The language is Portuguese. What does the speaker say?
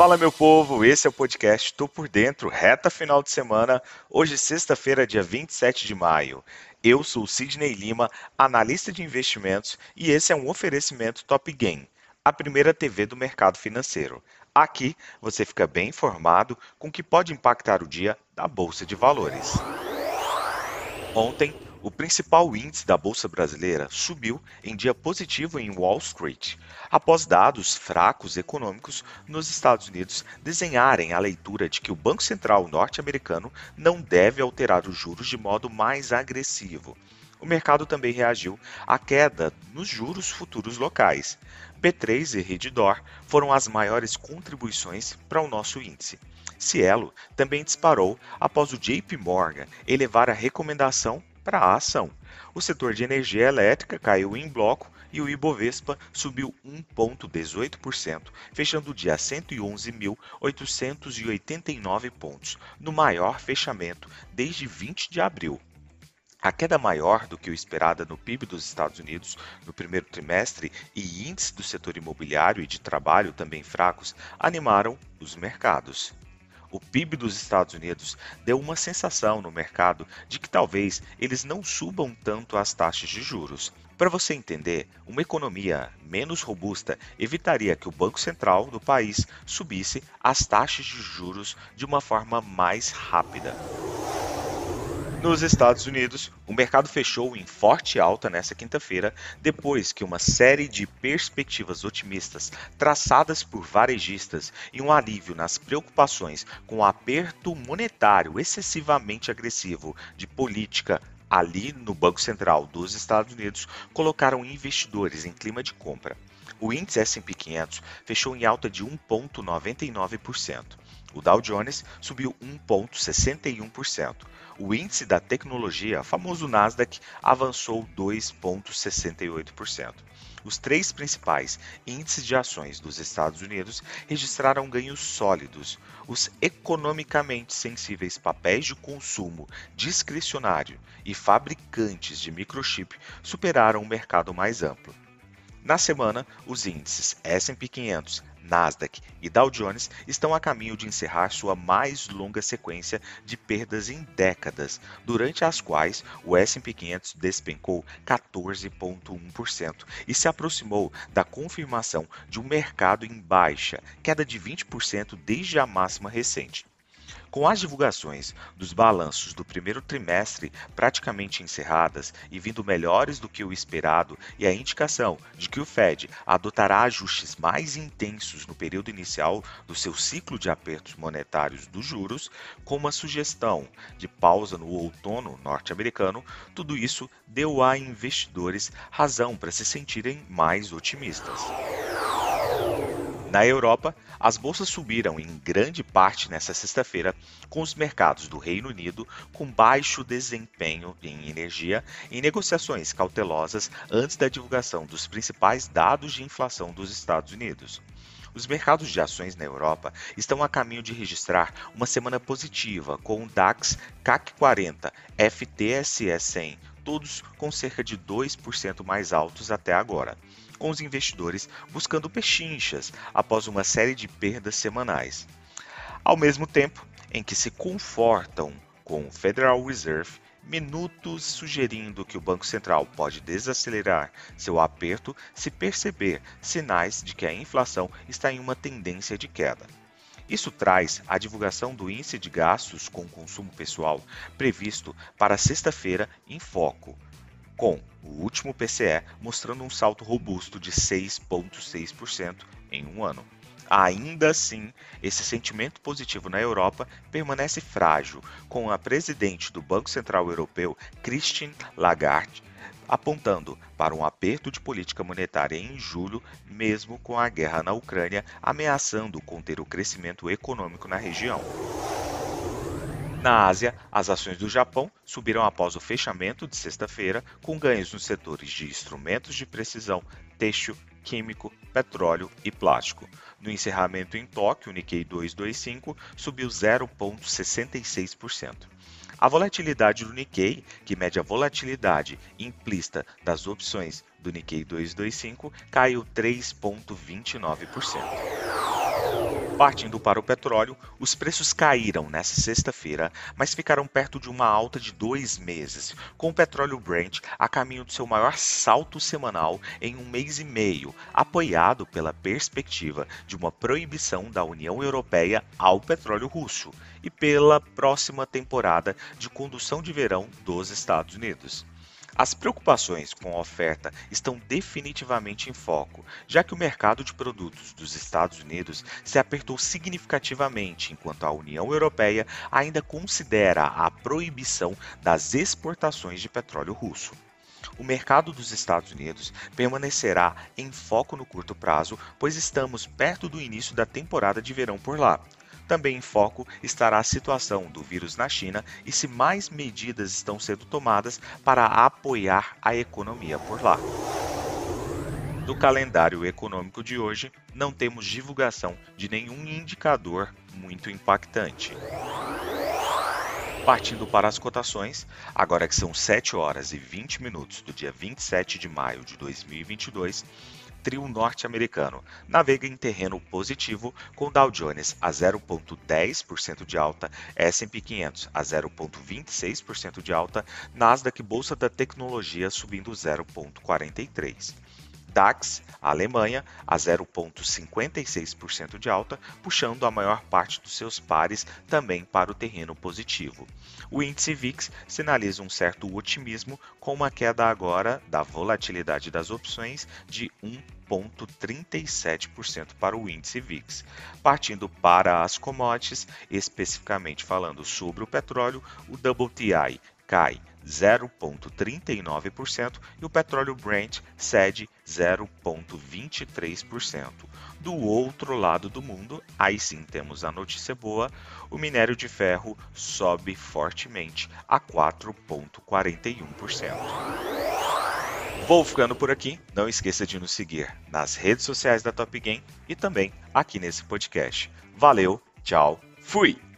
Fala meu povo, esse é o podcast Tô por Dentro, reta final de semana, hoje sexta-feira, dia 27 de maio. Eu sou Sidney Lima, analista de investimentos, e esse é um oferecimento Top Game, a primeira TV do mercado financeiro. Aqui você fica bem informado com o que pode impactar o dia da Bolsa de Valores. Ontem, o principal índice da Bolsa Brasileira subiu em dia positivo em Wall Street, após dados fracos econômicos nos Estados Unidos desenharem a leitura de que o Banco Central norte-americano não deve alterar os juros de modo mais agressivo. O mercado também reagiu à queda nos juros futuros locais. B3 e Redditor foram as maiores contribuições para o nosso índice. Cielo também disparou após o JP Morgan elevar a recomendação para a ação. O setor de energia elétrica caiu em bloco e o Ibovespa subiu 1,18%, fechando o dia a 111.889 pontos, no maior fechamento desde 20 de abril. A queda maior do que o esperada no PIB dos Estados Unidos no primeiro trimestre e índices do setor imobiliário e de trabalho também fracos animaram os mercados o PIB dos Estados Unidos deu uma sensação no mercado de que talvez eles não subam tanto as taxas de juros. Para você entender, uma economia menos robusta evitaria que o Banco Central do país subisse as taxas de juros de uma forma mais rápida. Nos Estados Unidos, o mercado fechou em forte alta nesta quinta-feira, depois que uma série de perspectivas otimistas traçadas por varejistas e um alívio nas preocupações com o aperto monetário excessivamente agressivo de política ali no Banco Central dos Estados Unidos colocaram investidores em clima de compra. O índice S&P 500 fechou em alta de 1,99%. O Dow Jones subiu 1,61%. O índice da tecnologia, famoso Nasdaq, avançou 2,68%. Os três principais índices de ações dos Estados Unidos registraram ganhos sólidos. Os economicamente sensíveis papéis de consumo discricionário e fabricantes de microchip superaram o mercado mais amplo. Na semana, os índices S&P 500, Nasdaq e Dow Jones estão a caminho de encerrar sua mais longa sequência de perdas em décadas, durante as quais o S&P 500 despencou 14,1% e se aproximou da confirmação de um mercado em baixa, queda de 20% desde a máxima recente. Com as divulgações dos balanços do primeiro trimestre praticamente encerradas e vindo melhores do que o esperado, e a indicação de que o Fed adotará ajustes mais intensos no período inicial do seu ciclo de apertos monetários dos juros, com uma sugestão de pausa no outono norte-americano, tudo isso deu a investidores razão para se sentirem mais otimistas. Na Europa, as bolsas subiram em grande parte nesta sexta-feira, com os mercados do Reino Unido com baixo desempenho em energia em negociações cautelosas antes da divulgação dos principais dados de inflação dos Estados Unidos. Os mercados de ações na Europa estão a caminho de registrar uma semana positiva, com o DAX, CAC 40, FTSE 100, todos com cerca de 2% mais altos até agora com os investidores buscando pechinchas após uma série de perdas semanais. Ao mesmo tempo em que se confortam com o Federal Reserve, minutos sugerindo que o Banco Central pode desacelerar seu aperto se perceber sinais de que a inflação está em uma tendência de queda. Isso traz a divulgação do índice de gastos com consumo pessoal previsto para sexta-feira em foco, com o último PCE mostrando um salto robusto de 6,6% em um ano. Ainda assim, esse sentimento positivo na Europa permanece frágil, com a presidente do Banco Central Europeu, Christine Lagarde, apontando para um aperto de política monetária em julho, mesmo com a guerra na Ucrânia ameaçando conter o crescimento econômico na região. Na Ásia, as ações do Japão subiram após o fechamento de sexta-feira, com ganhos nos setores de instrumentos de precisão, têxtil, químico, petróleo e plástico. No encerramento em Tóquio, o Nikkei 225 subiu 0,66%. A volatilidade do Nikkei, que mede a volatilidade implícita das opções do Nikkei 225, caiu 3,29%. Partindo para o petróleo, os preços caíram nesta sexta-feira, mas ficaram perto de uma alta de dois meses, com o petróleo Brent a caminho do seu maior salto semanal em um mês e meio, apoiado pela perspectiva de uma proibição da União Europeia ao petróleo russo e pela próxima temporada de condução de verão dos Estados Unidos. As preocupações com a oferta estão definitivamente em foco, já que o mercado de produtos dos Estados Unidos se apertou significativamente, enquanto a União Europeia ainda considera a proibição das exportações de petróleo russo. O mercado dos Estados Unidos permanecerá em foco no curto prazo, pois estamos perto do início da temporada de verão por lá. Também em foco estará a situação do vírus na China e se mais medidas estão sendo tomadas para apoiar a economia por lá. No calendário econômico de hoje, não temos divulgação de nenhum indicador muito impactante. Partindo para as cotações, agora que são 7 horas e 20 minutos do dia 27 de maio de 2022, trio norte-americano navega em terreno positivo com Dow Jones a 0,10% de alta, S&P 500 a 0,26% de alta, Nasdaq Bolsa da Tecnologia subindo 0,43%. DAX, a Alemanha, a 0,56% de alta, puxando a maior parte dos seus pares também para o terreno positivo. O índice VIX sinaliza um certo otimismo, com uma queda agora da volatilidade das opções de 1,37% para o índice VIX. Partindo para as commodities, especificamente falando sobre o petróleo, o WTI cai 0,39% e o petróleo Brent cede 0,23%. Do outro lado do mundo, aí sim temos a notícia boa: o minério de ferro sobe fortemente a 4,41%. Vou ficando por aqui. Não esqueça de nos seguir nas redes sociais da Top Game e também aqui nesse podcast. Valeu, tchau, fui!